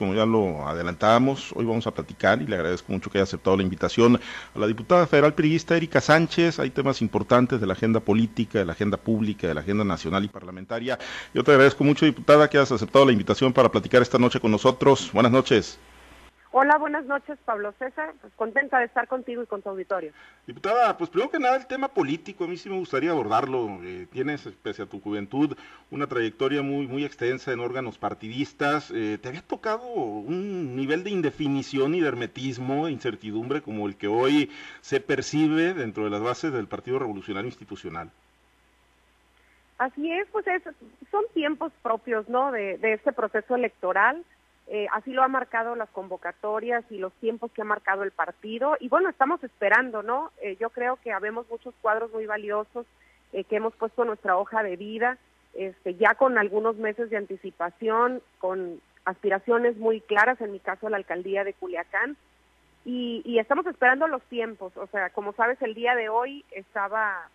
como ya lo adelantábamos, hoy vamos a platicar y le agradezco mucho que haya aceptado la invitación a la diputada federal periodista Erika Sánchez. Hay temas importantes de la agenda política, de la agenda pública, de la agenda nacional y parlamentaria. Yo te agradezco mucho, diputada, que hayas aceptado la invitación para platicar esta noche con nosotros. Buenas noches. Hola, buenas noches, Pablo César. Pues contenta de estar contigo y con tu auditorio. Diputada, pues primero que nada el tema político, a mí sí me gustaría abordarlo. Eh, tienes, pese a tu juventud, una trayectoria muy, muy extensa en órganos partidistas. Eh, ¿Te había tocado un nivel de indefinición y de hermetismo, de incertidumbre como el que hoy se percibe dentro de las bases del Partido Revolucionario Institucional? Así es, pues son tiempos propios, ¿no? De, de este proceso electoral eh, así lo ha marcado las convocatorias y los tiempos que ha marcado el partido. Y bueno, estamos esperando, ¿no? Eh, yo creo que habemos muchos cuadros muy valiosos eh, que hemos puesto nuestra hoja de vida, este, ya con algunos meses de anticipación, con aspiraciones muy claras, en mi caso la alcaldía de Culiacán. Y, y estamos esperando los tiempos. O sea, como sabes, el día de hoy estaba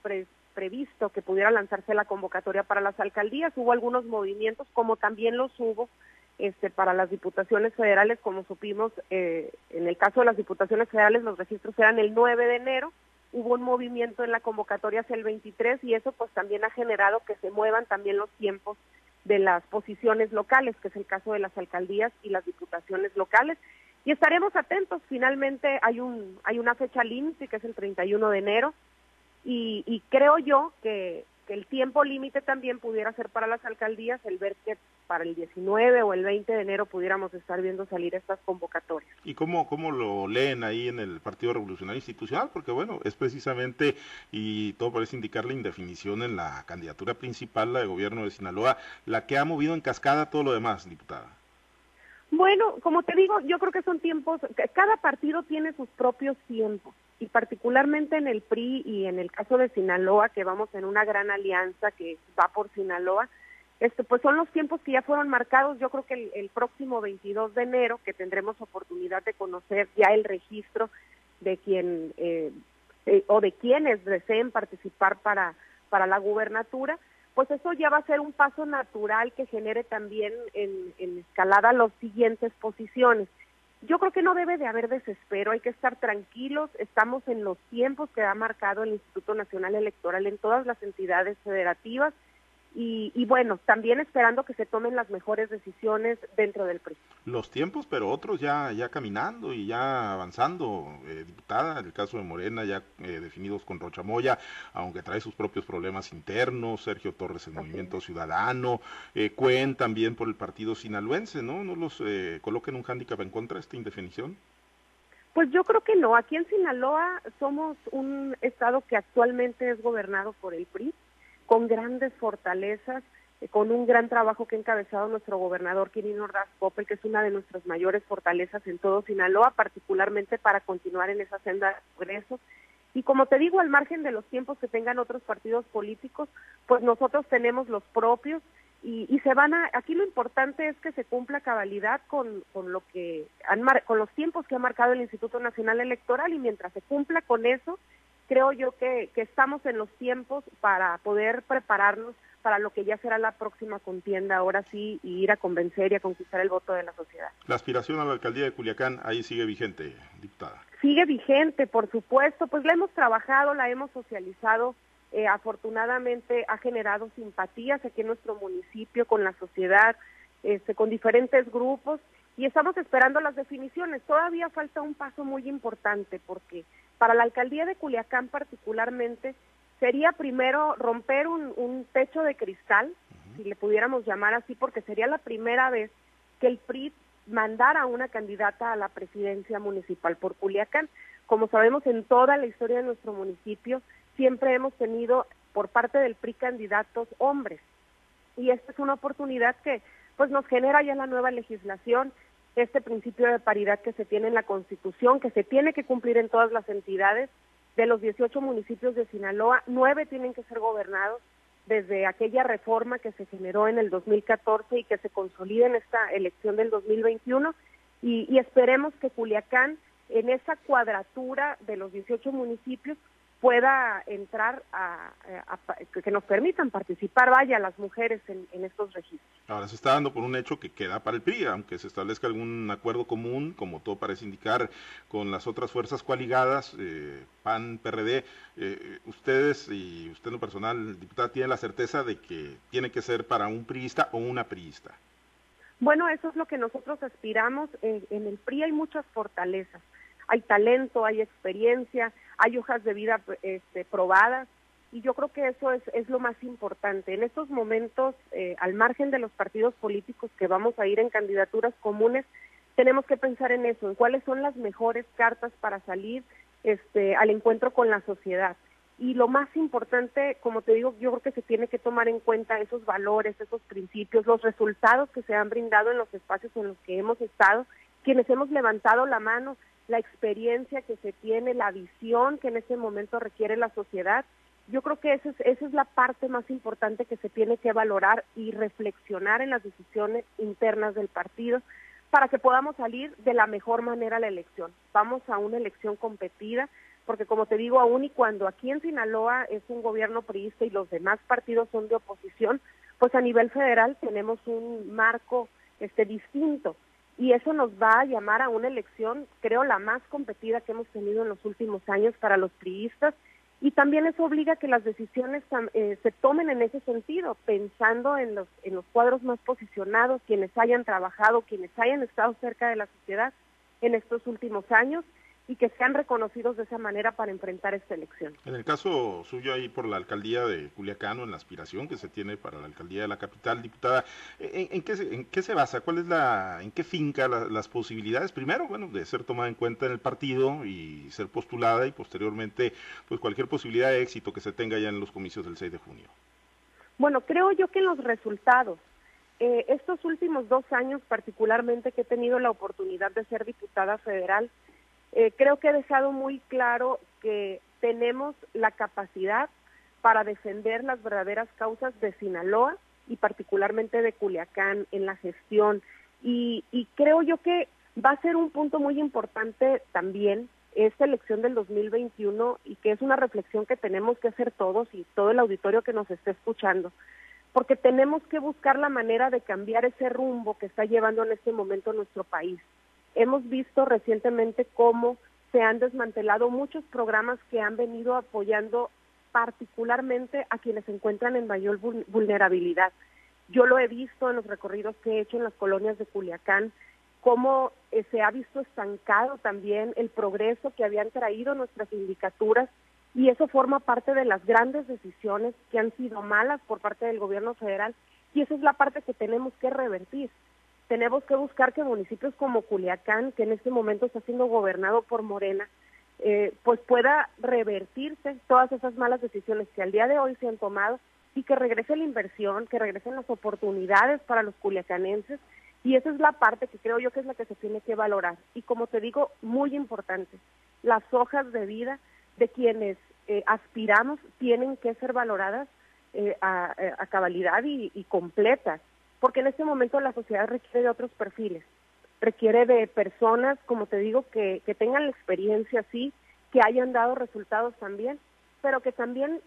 previsto que pudiera lanzarse la convocatoria para las alcaldías. Hubo algunos movimientos, como también los hubo este, para las diputaciones federales, como supimos, eh, en el caso de las diputaciones federales los registros eran el 9 de enero, hubo un movimiento en la convocatoria hacia el 23 y eso pues también ha generado que se muevan también los tiempos de las posiciones locales, que es el caso de las alcaldías y las diputaciones locales. Y estaremos atentos, finalmente hay, un, hay una fecha límite que es el 31 de enero y, y creo yo que que el tiempo límite también pudiera ser para las alcaldías el ver que para el 19 o el 20 de enero pudiéramos estar viendo salir estas convocatorias. ¿Y cómo, cómo lo leen ahí en el Partido Revolucionario Institucional? Porque bueno, es precisamente, y todo parece indicar la indefinición en la candidatura principal, la de gobierno de Sinaloa, la que ha movido en cascada todo lo demás, diputada. Bueno, como te digo, yo creo que son tiempos, cada partido tiene sus propios tiempos y particularmente en el PRI y en el caso de Sinaloa, que vamos en una gran alianza que va por Sinaloa, este, pues son los tiempos que ya fueron marcados. Yo creo que el, próximo 22 de enero, que tendremos oportunidad de conocer ya el registro de quien eh, eh, o de quienes deseen participar para, para la gubernatura, pues eso ya va a ser un paso natural que genere también en, en escalada las siguientes posiciones. Yo creo que no debe de haber desespero, hay que estar tranquilos, estamos en los tiempos que ha marcado el Instituto Nacional Electoral en todas las entidades federativas y, bueno, también esperando que se tomen las mejores decisiones dentro del PRI. Los tiempos, pero otros ya, ya caminando y ya avanzando, eh, diputada, en el caso de Morena ya eh, definidos con Rochamoya, aunque trae sus propios problemas internos, Sergio Torres el Movimiento Ciudadano, eh, Cuen también por el partido sinaloense, ¿no? ¿No los eh, coloquen un hándicap en contra de esta indefinición? Pues yo creo que no. Aquí en Sinaloa somos un estado que actualmente es gobernado por el PRI con grandes fortalezas, eh, con un gran trabajo que ha encabezado nuestro gobernador Quirino Ordaz Popel, que es una de nuestras mayores fortalezas en todo Sinaloa, particularmente para continuar en esa senda de progreso. Y como te digo, al margen de los tiempos que tengan otros partidos políticos, pues nosotros tenemos los propios y, y se van a, aquí lo importante es que se cumpla cabalidad con, con lo que han con los tiempos que ha marcado el Instituto Nacional Electoral y mientras se cumpla con eso, creo yo que, que estamos en los tiempos para poder prepararnos para lo que ya será la próxima contienda, ahora sí, y ir a convencer y a conquistar el voto de la sociedad. La aspiración a la alcaldía de Culiacán ahí sigue vigente, diputada. Sigue vigente, por supuesto, pues la hemos trabajado, la hemos socializado, eh, afortunadamente ha generado simpatías aquí en nuestro municipio, con la sociedad, este, con diferentes grupos, y estamos esperando las definiciones. Todavía falta un paso muy importante porque para la alcaldía de Culiacán particularmente sería primero romper un, techo de cristal, si le pudiéramos llamar así, porque sería la primera vez que el PRI mandara una candidata a la presidencia municipal por Culiacán. Como sabemos, en toda la historia de nuestro municipio siempre hemos tenido por parte del PRI candidatos hombres. Y esta es una oportunidad que pues nos genera ya la nueva legislación este principio de paridad que se tiene en la Constitución, que se tiene que cumplir en todas las entidades. De los 18 municipios de Sinaloa, nueve tienen que ser gobernados desde aquella reforma que se generó en el 2014 y que se consolida en esta elección del 2021. Y, y esperemos que Culiacán, en esa cuadratura de los 18 municipios, pueda entrar a, que nos permitan participar, vaya, las mujeres en, estos registros. Ahora se está dando por un hecho que queda para el PRI, aunque se establezca algún acuerdo común, como todo parece indicar, con las otras fuerzas coaligadas, eh, PAN, PRD, eh, ustedes y usted en lo personal, diputada, tienen la certeza de que tiene que ser para un priista o una priista. Bueno, eso es lo que nosotros aspiramos. En, el PRI hay muchas fortalezas. Hay talento, hay experiencia, hay hojas de vida este, probadas y yo creo que eso es, es lo más importante. En estos momentos, eh, al margen de los partidos políticos que vamos a ir en candidaturas comunes, tenemos que pensar en eso, en cuáles son las mejores cartas para salir este, al encuentro con la sociedad. Y lo más importante, como te digo, yo creo que se tiene que tomar en cuenta esos valores, esos principios, los resultados que se han brindado en los espacios en los que hemos estado, quienes hemos levantado la mano, la experiencia que se tiene, la visión que en ese momento requiere la sociedad. Yo creo que esa es, esa es la parte más importante que se tiene que valorar y reflexionar en las decisiones internas del partido para que podamos salir de la mejor manera a la elección. Vamos a una elección competida, porque como te digo, aún y cuando aquí en Sinaloa es un gobierno priista y los demás partidos son de oposición, pues a nivel federal tenemos un marco este distinto y eso nos va a llamar a una elección, creo, la más competida que hemos tenido en los últimos años para los priistas. Y también eso obliga a que las decisiones eh, se tomen en ese sentido, pensando en los, en los cuadros más posicionados, quienes hayan trabajado, quienes hayan estado cerca de la sociedad en estos últimos años y que sean reconocidos de esa manera para enfrentar esta elección. En el caso suyo ahí por la alcaldía de Culiacán o en la aspiración que se tiene para la alcaldía de la capital, diputada, ¿en, qué, se, en qué, se basa? ¿Cuál es la, en qué finca las posibilidades? Primero, bueno, de ser tomada en cuenta en el partido y ser postulada y posteriormente, pues cualquier posibilidad de éxito que se tenga ya en los comicios del 6 de junio. Bueno, creo yo que en los resultados, eh, estos últimos dos años particularmente que he tenido la oportunidad de ser diputada federal, eh, creo que he dejado muy claro que tenemos la capacidad para defender las verdaderas causas de Sinaloa y particularmente de Culiacán en la gestión. Y, y creo yo que va a ser un punto muy importante también esta elección del 2021 y que es una reflexión que tenemos que hacer todos y todo el auditorio que nos esté escuchando, porque tenemos que buscar la manera de cambiar ese rumbo que está llevando en este momento nuestro país. Hemos visto recientemente cómo se han desmantelado muchos programas que han venido apoyando particularmente a quienes se encuentran en mayor vulnerabilidad. Yo lo he visto en los recorridos que he hecho en las colonias de Culiacán, cómo eh, se ha visto estancado también el progreso que habían traído nuestras sindicaturas y eso forma parte de las grandes decisiones que han sido malas por parte del gobierno federal y esa es la parte que tenemos que revertir tenemos que buscar que municipios como Culiacán, que en este momento está siendo gobernado por Morena, eh, pues pueda revertirse todas esas malas decisiones que al día de hoy se han tomado y que regrese la inversión, que regresen las oportunidades para los culiacanenses y esa es la parte que creo yo que es la que se tiene que valorar. Y como te digo, muy importante, las hojas de vida de quienes eh, aspiramos tienen que ser valoradas eh, a, cabalidad y, y completas porque en este momento la sociedad requiere de otros perfiles, requiere de personas, como te digo, que, que tengan la experiencia así, que hayan dado resultados también, pero que también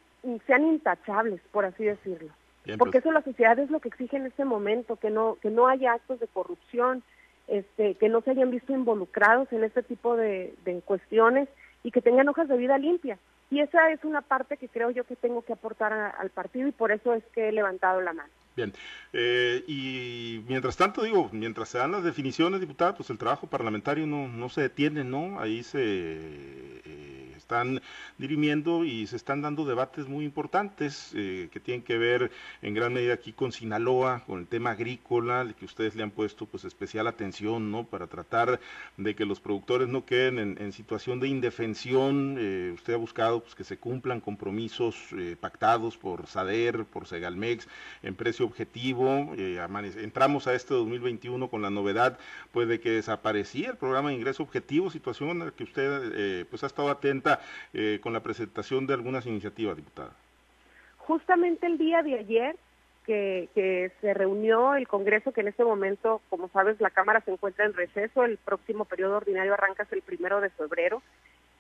sean intachables, por así decirlo. porque pues. eso la sociedad es lo que exige en este momento, que no, que no haya actos de corrupción, este, que no se hayan visto involucrados en este tipo de, de cuestiones y que tengan hojas de vida limpias. Y esa es una parte que creo yo que tengo que aportar al partido y por eso es que he levantado la mano. Bien, eh, y mientras tanto, digo, mientras se dan las definiciones, diputada, pues el trabajo parlamentario no, no se detiene, ¿no? Ahí se eh, están dirimiendo y se están dando debates muy importantes eh, que tienen que ver en gran medida aquí con Sinaloa, con el tema agrícola, que ustedes le han puesto pues especial atención, ¿no? Para tratar de que los productores no queden en, situación de indefensión. usted ha buscado pues que se cumplan compromisos pactados por SADER, por Segalmex, en precio objetivo. Eh, entramos a este 2021 con la novedad pues de que desaparecía el programa de ingreso objetivo, situación en la que usted eh, pues ha estado atenta eh, con la presentación de algunas iniciativas, diputada. Justamente el día de ayer que, se reunió el Congreso, que en este momento, como sabes, la Cámara se encuentra en receso, el próximo periodo ordinario arranca el primero de febrero,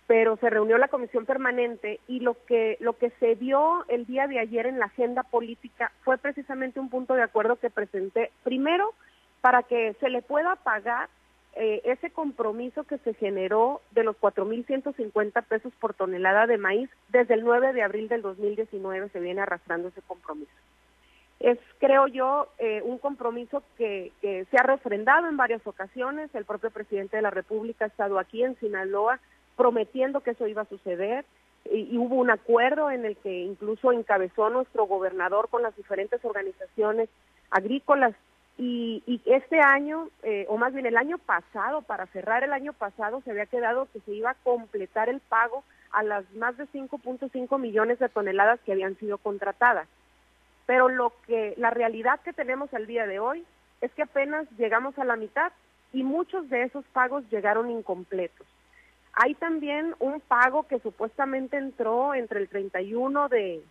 pero se reunió la comisión permanente y lo que lo que se vio el día de ayer en la agenda política fue precisamente un punto de acuerdo que presenté primero para que se le pueda pagar eh, ese compromiso que se generó de los 4.150 pesos por tonelada de maíz desde el 9 de abril del 2019 se viene arrastrando ese compromiso. Es, creo yo, eh, un compromiso que, que se ha refrendado en varias ocasiones. El propio presidente de la República ha estado aquí en Sinaloa prometiendo que eso iba a suceder y, hubo un acuerdo en el que incluso encabezó nuestro gobernador con las diferentes organizaciones agrícolas y, este año, eh, o más bien el año pasado, para cerrar el año pasado, se había quedado que se iba a completar el pago a las más de 5.5 millones de toneladas que habían sido contratadas. Pero lo que la realidad que tenemos al día de hoy es que apenas llegamos a la mitad y muchos de esos pagos llegaron incompletos. Hay también un pago que supuestamente entró entre el 31 de,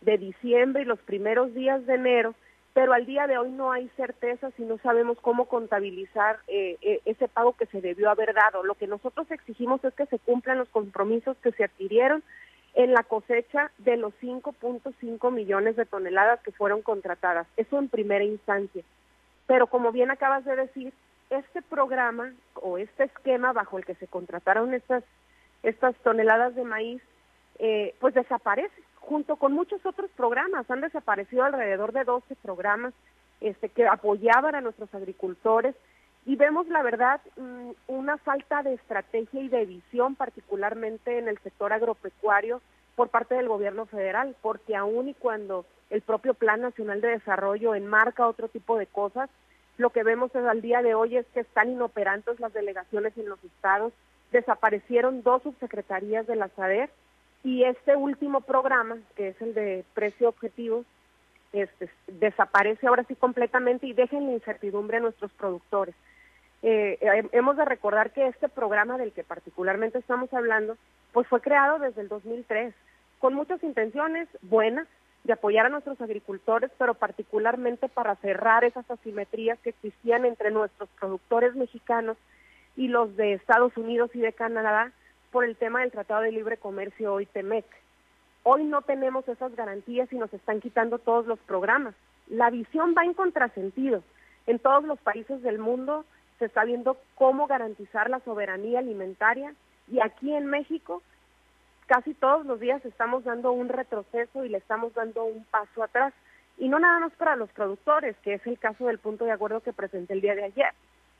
de diciembre y los primeros días de enero, pero al día de hoy no hay certeza si no sabemos cómo contabilizar eh, eh, ese pago que se debió haber dado. Lo que nosotros exigimos es que se cumplan los compromisos que se adquirieron en la cosecha de los 5.5 millones de toneladas que fueron contratadas. Eso en primera instancia. Pero como bien acabas de decir, este programa o este esquema bajo el que se contrataron estas, estas toneladas de maíz, eh, pues desaparece, junto con muchos otros programas. Han desaparecido alrededor de 12 programas este, que apoyaban a nuestros agricultores y vemos, la verdad, mm, una falta de estrategia y de visión, particularmente en el sector agropecuario, por parte del gobierno federal, porque aún y cuando el propio Plan Nacional de Desarrollo enmarca otro tipo de cosas, lo que vemos al día de hoy es que están inoperantes las delegaciones en los estados, desaparecieron dos subsecretarías de la SADER y este último programa, que es el de precio objetivo, este, desaparece ahora sí completamente y deja en la incertidumbre a nuestros productores. Eh, hemos de recordar que este programa del que particularmente estamos hablando, pues fue creado desde el 2003, con muchas intenciones buenas, de apoyar a nuestros agricultores, pero particularmente para cerrar esas asimetrías que existían entre nuestros productores mexicanos y los de Estados Unidos y de Canadá por el tema del Tratado de Libre Comercio hoy TEMEC. Hoy no tenemos esas garantías y nos están quitando todos los programas. La visión va en contrasentido. En todos los países del mundo se está viendo cómo garantizar la soberanía alimentaria y aquí en México casi todos los días estamos dando un retroceso y le estamos dando un paso atrás. Y no nada más para los productores, que es el caso del punto de acuerdo que presenté el día de ayer,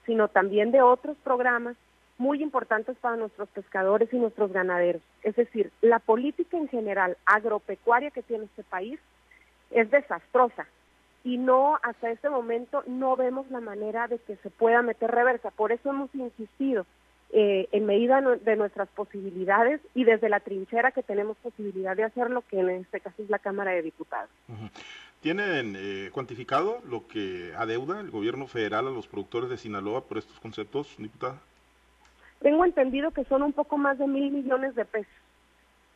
sino también de otros programas muy importantes para nuestros pescadores y nuestros ganaderos. Es decir, la política en general agropecuaria que tiene este país es desastrosa y no hasta este momento no vemos la manera de que se pueda meter reversa. Por eso hemos insistido eh, en medida de nuestras posibilidades y desde la trinchera que tenemos posibilidad de hacerlo, que en este caso es la Cámara de Diputados. ¿Tienen eh, cuantificado lo que adeuda el gobierno federal a los productores de Sinaloa por estos conceptos, diputada? Tengo entendido que son un poco más de mil millones de pesos,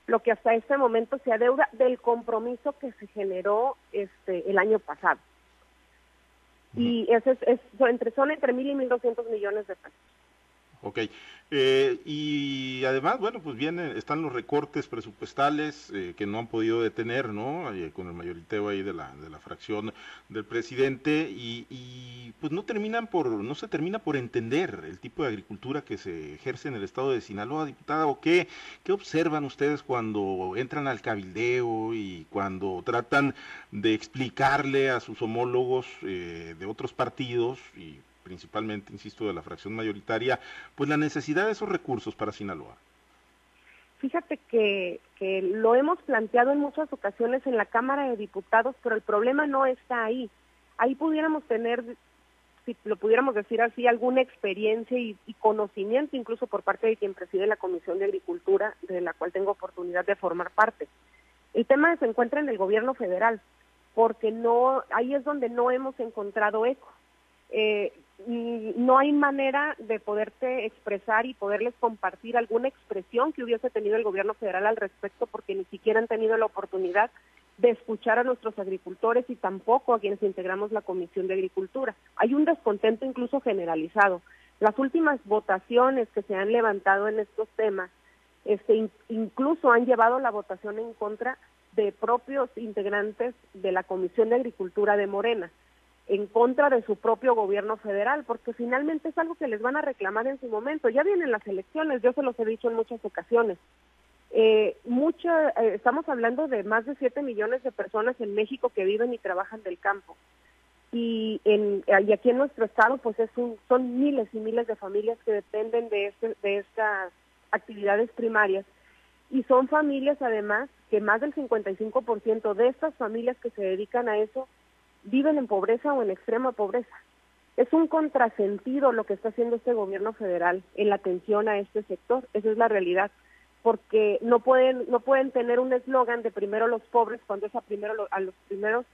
lo que hasta este momento se adeuda del compromiso que se generó este el año pasado. Y ese es, entre, son entre mil y mil doscientos millones de pesos. Ok. Eh, y además, bueno, pues vienen, están los recortes presupuestales eh, que no han podido detener, ¿no? Eh, con el mayoriteo ahí de la, de la fracción del presidente y, y, pues no terminan por, no se termina por entender el tipo de agricultura que se ejerce en el estado de Sinaloa, diputada, o qué, qué observan ustedes cuando entran al cabildeo y cuando tratan de explicarle a sus homólogos de otros partidos y principalmente, insisto, de la fracción mayoritaria, pues la necesidad de esos recursos para Sinaloa? Fíjate que, que lo hemos planteado en muchas ocasiones en la Cámara de Diputados, pero el problema no está ahí. Ahí pudiéramos tener, si lo pudiéramos decir así, alguna experiencia y, conocimiento incluso por parte de quien preside la Comisión de Agricultura, de la cual tengo oportunidad de formar parte. El tema se encuentra en el gobierno federal, porque no ahí es donde no hemos encontrado eco. Eh, no hay manera de poderte expresar y poderles compartir alguna expresión que hubiese tenido el gobierno federal al respecto porque ni siquiera han tenido la oportunidad de escuchar a nuestros agricultores y tampoco a quienes integramos la Comisión de Agricultura. Hay un descontento incluso generalizado. Las últimas votaciones que se han levantado en estos temas este, incluso han llevado la votación en contra de propios integrantes de la Comisión de Agricultura de Morena, en contra de su propio gobierno federal, porque finalmente es algo que les van a reclamar en su momento. Ya vienen las elecciones, yo se los he dicho en muchas ocasiones. Eh, eh, estamos hablando de más de 7 millones de personas en México que viven y trabajan del campo. Y, en, y aquí en nuestro estado, pues es son miles y miles de familias que dependen de, este, de estas actividades primarias. Y son familias, además, que más del 55% de estas familias que se dedican a eso viven en pobreza o en extrema pobreza. Es un contrasentido lo que está haciendo este gobierno federal en la atención a este sector. Esa es la realidad porque no pueden no pueden tener un eslogan de primero los pobres cuando es a primero a los primeros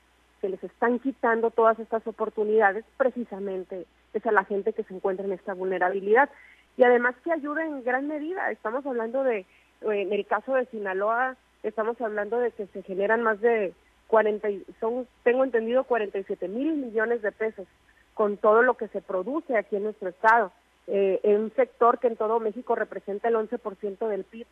que les están quitando todas estas oportunidades precisamente es a la gente que se encuentra en esta vulnerabilidad y además que ayuda en gran medida estamos hablando de en el caso de Sinaloa estamos hablando de que se generan más de 40 son tengo entendido 47 mil millones de pesos con todo lo que se produce aquí en nuestro estado eh, en un sector que en todo México representa el 11% del PIB.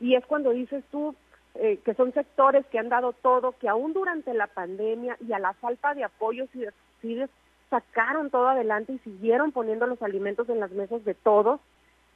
Y es cuando dices tú eh, que son sectores que han dado todo, que aún durante la pandemia y a la falta de apoyos y de subsidios sacaron todo adelante y siguieron poniendo los alimentos en las mesas de todos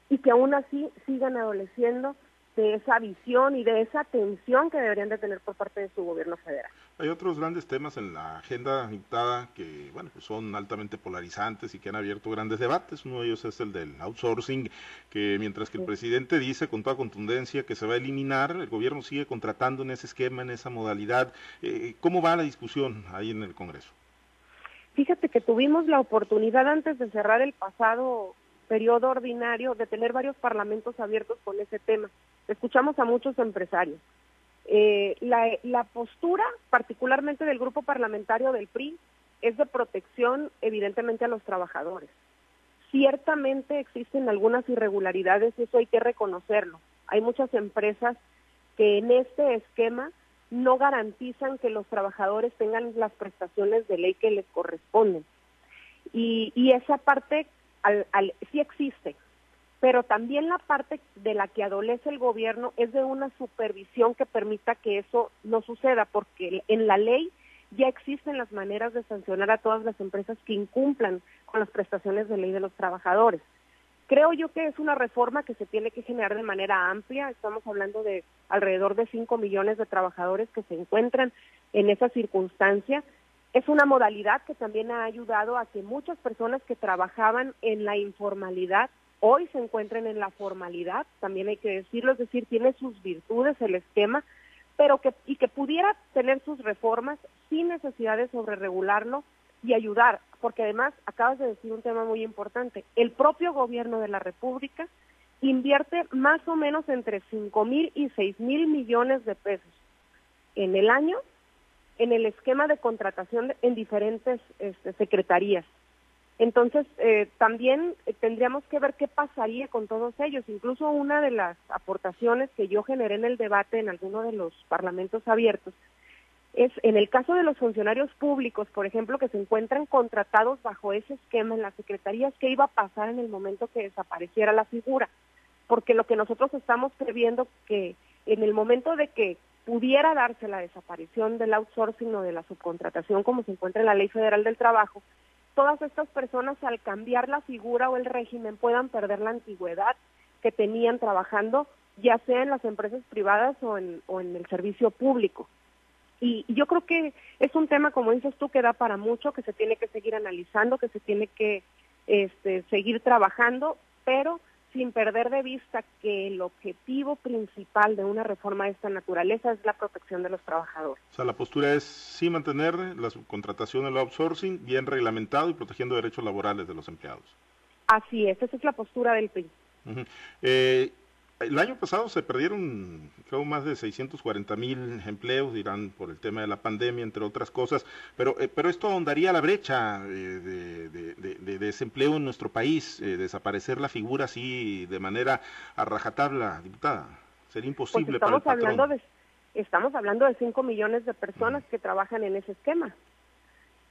y que aún así sigan adoleciendo de esa visión y de esa atención que deberían de tener por parte de su gobierno federal. Hay otros grandes temas en la agenda dictada que, bueno, pues son altamente polarizantes y que han abierto grandes debates. Uno de ellos es el del outsourcing, que mientras que el presidente dice con toda contundencia que se va a eliminar, el gobierno sigue contratando en ese esquema, en esa modalidad. Eh, ¿Cómo va la discusión ahí en el Congreso? Fíjate que tuvimos la oportunidad antes de cerrar el pasado periodo ordinario de tener varios parlamentos abiertos con ese tema. Escuchamos a muchos empresarios. Eh, la, postura, particularmente del grupo parlamentario del PRI, es de protección evidentemente a los trabajadores. Ciertamente existen algunas irregularidades, eso hay que reconocerlo. Hay muchas empresas que en este esquema no garantizan que los trabajadores tengan las prestaciones de ley que les corresponden. Y, y esa parte al, sí existe, pero también la parte de la que adolece el gobierno es de una supervisión que permita que eso no suceda, porque en la ley ya existen las maneras de sancionar a todas las empresas que incumplan con las prestaciones de ley de los trabajadores. Creo yo que es una reforma que se tiene que generar de manera amplia. Estamos hablando de alrededor de 5 millones de trabajadores que se encuentran en esa circunstancia es una modalidad que también ha ayudado a que muchas personas que trabajaban en la informalidad hoy se encuentren en la formalidad, también hay que decirlo, es decir, tiene sus virtudes el esquema, pero que y que pudiera tener sus reformas sin necesidad de sobreregularlo y ayudar, porque además acabas de decir un tema muy importante, el propio gobierno de la República invierte más o menos entre cinco mil y seis mil millones de pesos en el año en el esquema de contratación en diferentes este, secretarías. Entonces, eh, también eh, tendríamos que ver qué pasaría con todos ellos. Incluso una de las aportaciones que yo generé en el debate en alguno de los parlamentos abiertos es, en el caso de los funcionarios públicos, por ejemplo, que se encuentran contratados bajo ese esquema en las secretarías, ¿qué iba a pasar en el momento que desapareciera la figura? Porque lo que nosotros estamos previendo que en el momento de que pudiera darse la desaparición del outsourcing o de la subcontratación como se encuentra en la Ley Federal del Trabajo, todas estas personas al cambiar la figura o el régimen puedan perder la antigüedad que tenían trabajando, ya sea en las empresas privadas o en, o en el servicio público. Y, yo creo que es un tema, como dices tú, que da para mucho, que se tiene que seguir analizando, que se tiene que este, seguir trabajando, pero sin perder de vista que el objetivo principal de una reforma de esta naturaleza es la protección de los trabajadores. O sea, la postura es sí mantener la subcontratación, el outsourcing bien reglamentado y protegiendo derechos laborales de los empleados. Así es, esa es la postura del PRI. El año pasado se perdieron, creo, más de 640 mil empleos, dirán, por el tema de la pandemia, entre otras cosas, pero, eh, pero esto ahondaría la brecha eh, de, desempleo en nuestro país, eh, desaparecer la figura así de manera a rajatabla, diputada. Sería pues imposible para el patrón. Hablando de, estamos hablando de 5 millones de personas que trabajan en ese esquema.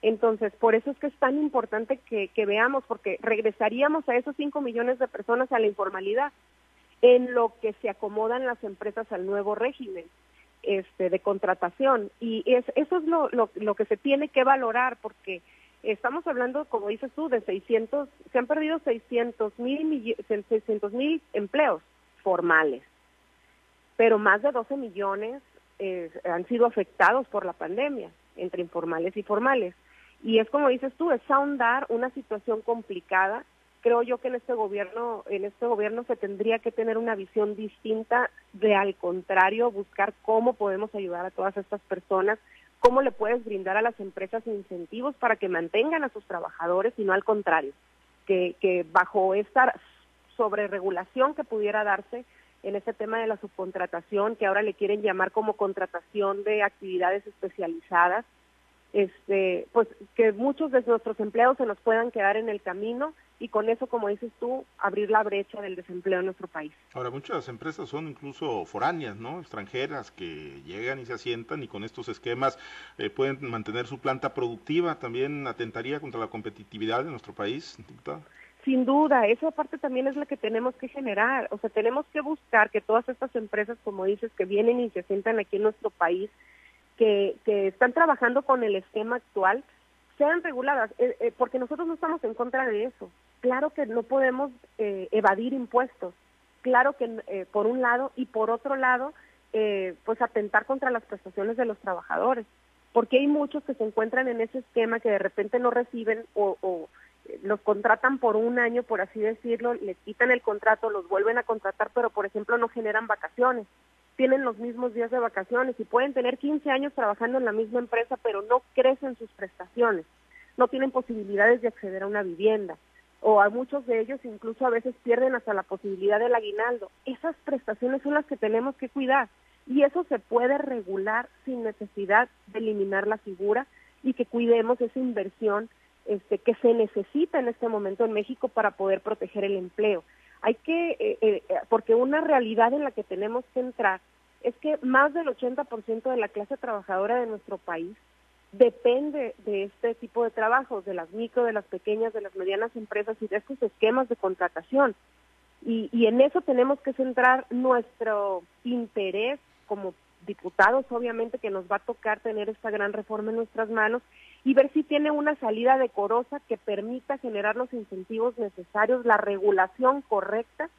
Entonces, por eso es que es tan importante que, que veamos, porque regresaríamos a esos 5 millones de personas a la informalidad en lo que se acomodan las empresas al nuevo régimen este, de contratación. Y es, eso es lo, lo, lo que se tiene que valorar porque estamos hablando, como dices tú, de 600, se han perdido 600 mil 600 mil empleos formales, pero más de 12 millones eh, han sido afectados por la pandemia, entre informales y formales. Y es como dices tú, es ahondar una situación complicada. Creo yo que en este gobierno, en este gobierno se tendría que tener una visión distinta de al contrario buscar cómo podemos ayudar a todas estas personas cómo le puedes brindar a las empresas incentivos para que mantengan a sus trabajadores y no al contrario, que, que bajo esta sobreregulación que pudiera darse en este tema de la subcontratación, que ahora le quieren llamar como contratación de actividades especializadas, este, pues que muchos de nuestros empleados se nos puedan quedar en el camino y con eso, como dices tú, abrir la brecha del desempleo en nuestro país. Ahora, muchas empresas son incluso foráneas, ¿no? Extranjeras que llegan y se asientan y con estos esquemas eh, pueden mantener su planta productiva. ¿También atentaría contra la competitividad de nuestro país, diputada? Sin duda, esa parte también es la que tenemos que generar. O sea, tenemos que buscar que todas estas empresas, como dices, que vienen y se asientan aquí en nuestro país, que, que están trabajando con el esquema actual, sean reguladas, eh, eh, porque nosotros no estamos en contra de eso. Claro que no podemos eh, evadir impuestos, claro que por un lado y por otro lado, pues atentar contra las prestaciones de los trabajadores, porque hay muchos que se encuentran en ese esquema que de repente no reciben o, o los contratan por un año, por así decirlo, les quitan el contrato, los vuelven a contratar, pero por ejemplo no generan vacaciones tienen los mismos días de vacaciones y pueden tener 15 años trabajando en la misma empresa, pero no crecen sus prestaciones, no tienen posibilidades de acceder a una vivienda, o a muchos de ellos incluso a veces pierden hasta la posibilidad del aguinaldo. Esas prestaciones son las que tenemos que cuidar y eso se puede regular sin necesidad de eliminar la figura y que cuidemos esa inversión este, que se necesita en este momento en México para poder proteger el empleo. Hay que, eh, eh, porque una realidad en la que tenemos que entrar es que más del 80% de la clase trabajadora de nuestro país depende de este tipo de trabajos, de las micro, de las pequeñas, de las medianas empresas y de estos esquemas de contratación. Y, y en eso tenemos que centrar nuestro interés como diputados, obviamente que nos va a tocar tener esta gran reforma en nuestras manos y ver si tiene una salida decorosa que permita generar los incentivos necesarios, la regulación correcta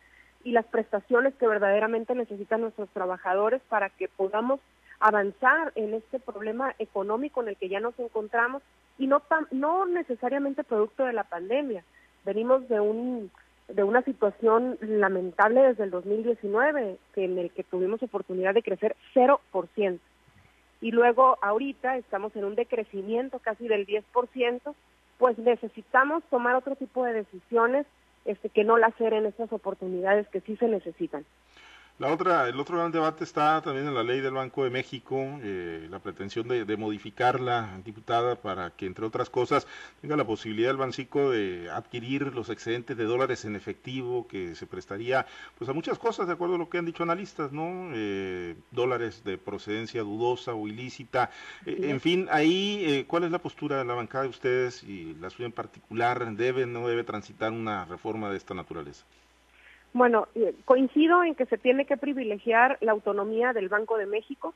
y las prestaciones que verdaderamente necesitan nuestros trabajadores para que podamos avanzar en este problema económico en el que ya nos encontramos y no no necesariamente producto de la pandemia. Venimos de un de una situación lamentable desde el 2019 en el que tuvimos oportunidad de crecer 0% y luego ahorita estamos en un decrecimiento casi del 10%, pues necesitamos tomar otro tipo de decisiones este, que no la hacer en estas oportunidades que sí se necesitan. La otra, el otro gran debate está también en la ley del Banco de México, eh, la pretensión de, modificarla, diputada, para que, entre otras cosas, tenga la posibilidad el Bancico de adquirir los excedentes de dólares en efectivo, que se prestaría pues a muchas cosas, de acuerdo a lo que han dicho analistas, ¿no? Eh, dólares de procedencia dudosa o ilícita. Eh, en fin, ahí, ¿cuál es la postura de la bancada de ustedes y la suya en particular? ¿Debe o no debe transitar una reforma de esta naturaleza? Bueno, eh, coincido en que se tiene que privilegiar la autonomía del Banco de México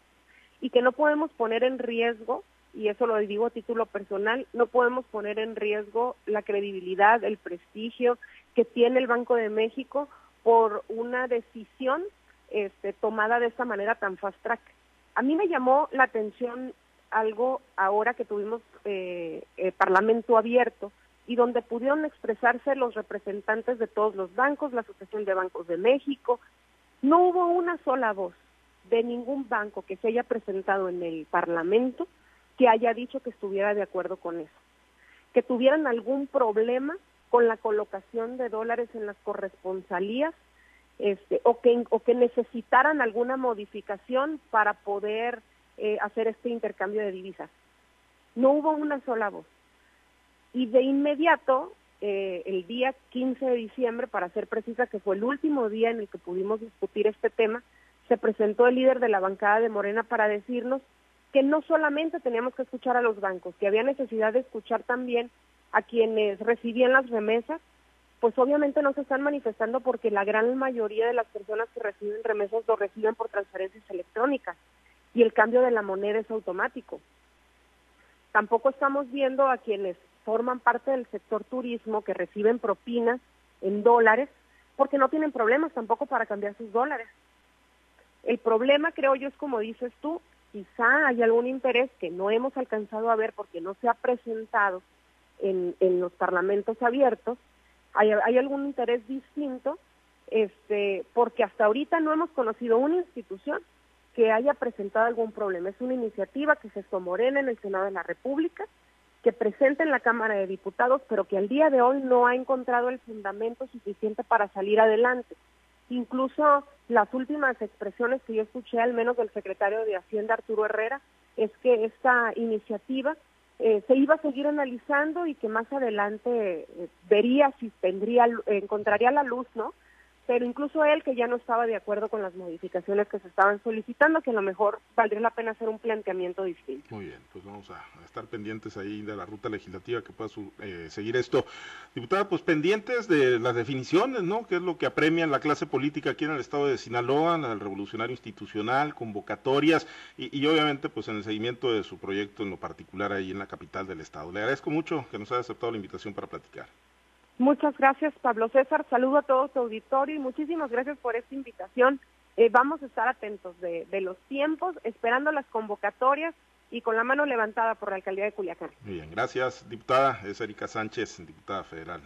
y que no podemos poner en riesgo, y eso lo digo a título personal, no podemos poner en riesgo la credibilidad, el prestigio que tiene el Banco de México por una decisión este, tomada de esta manera tan fast track. A mí me llamó la atención algo ahora que tuvimos eh, eh Parlamento abierto, y donde pudieron expresarse los representantes de todos los bancos, la Asociación de Bancos de México. No hubo una sola voz de ningún banco que se haya presentado en el Parlamento que haya dicho que estuviera de acuerdo con eso, que tuvieran algún problema con la colocación de dólares en las corresponsalías este, o, que, necesitaran alguna modificación para poder eh, hacer este intercambio de divisas. No hubo una sola voz. Y de inmediato, eh, el día 15 de diciembre, para ser precisa, que fue el último día en el que pudimos discutir este tema, se presentó el líder de la bancada de Morena para decirnos que no solamente teníamos que escuchar a los bancos, que había necesidad de escuchar también a quienes recibían las remesas pues obviamente no se están manifestando porque la gran mayoría de las personas que reciben remesas lo reciben por transferencias electrónicas y el cambio de la moneda es automático. Tampoco estamos viendo a quienes forman parte del sector turismo que reciben propinas en dólares porque no tienen problemas tampoco para cambiar sus dólares. El problema, creo yo, es como dices tú, quizá hay algún interés que no hemos alcanzado a ver porque no se ha presentado en, en los parlamentos abiertos, hay, hay algún interés distinto, este, porque hasta ahorita no hemos conocido una institución que haya presentado algún problema. Es una iniciativa que se Morena en el Senado de la República, que presenta en la Cámara de Diputados, pero que al día de hoy no ha encontrado el fundamento suficiente para salir adelante. Incluso las últimas expresiones que yo escuché, al menos del secretario de Hacienda, Arturo Herrera, es que esta iniciativa eh, se iba a seguir analizando y que más adelante eh, vería si tendría, encontraría la luz, ¿no? Pero incluso él que ya no estaba de acuerdo con las modificaciones que se estaban solicitando, que a lo mejor valdría la pena hacer un planteamiento distinto. Muy bien, pues vamos a, estar pendientes ahí de la ruta legislativa que pueda eh, seguir esto. Diputada, pues pendientes de las definiciones, ¿no? Que es lo que apremia la clase política aquí en el estado de Sinaloa, el revolucionario institucional, convocatorias y, y obviamente pues en el seguimiento de su proyecto en lo particular ahí en la capital del estado. Le agradezco mucho que nos haya aceptado la invitación para platicar. Muchas gracias, Pablo César. Saludo a todo tu auditorio y muchísimas gracias por esta invitación. Eh, vamos a estar atentos de, de, los tiempos, esperando las convocatorias y con la mano levantada por la alcaldía de Culiacán. Muy bien, gracias, diputada. Es Erika Sánchez, diputada federal.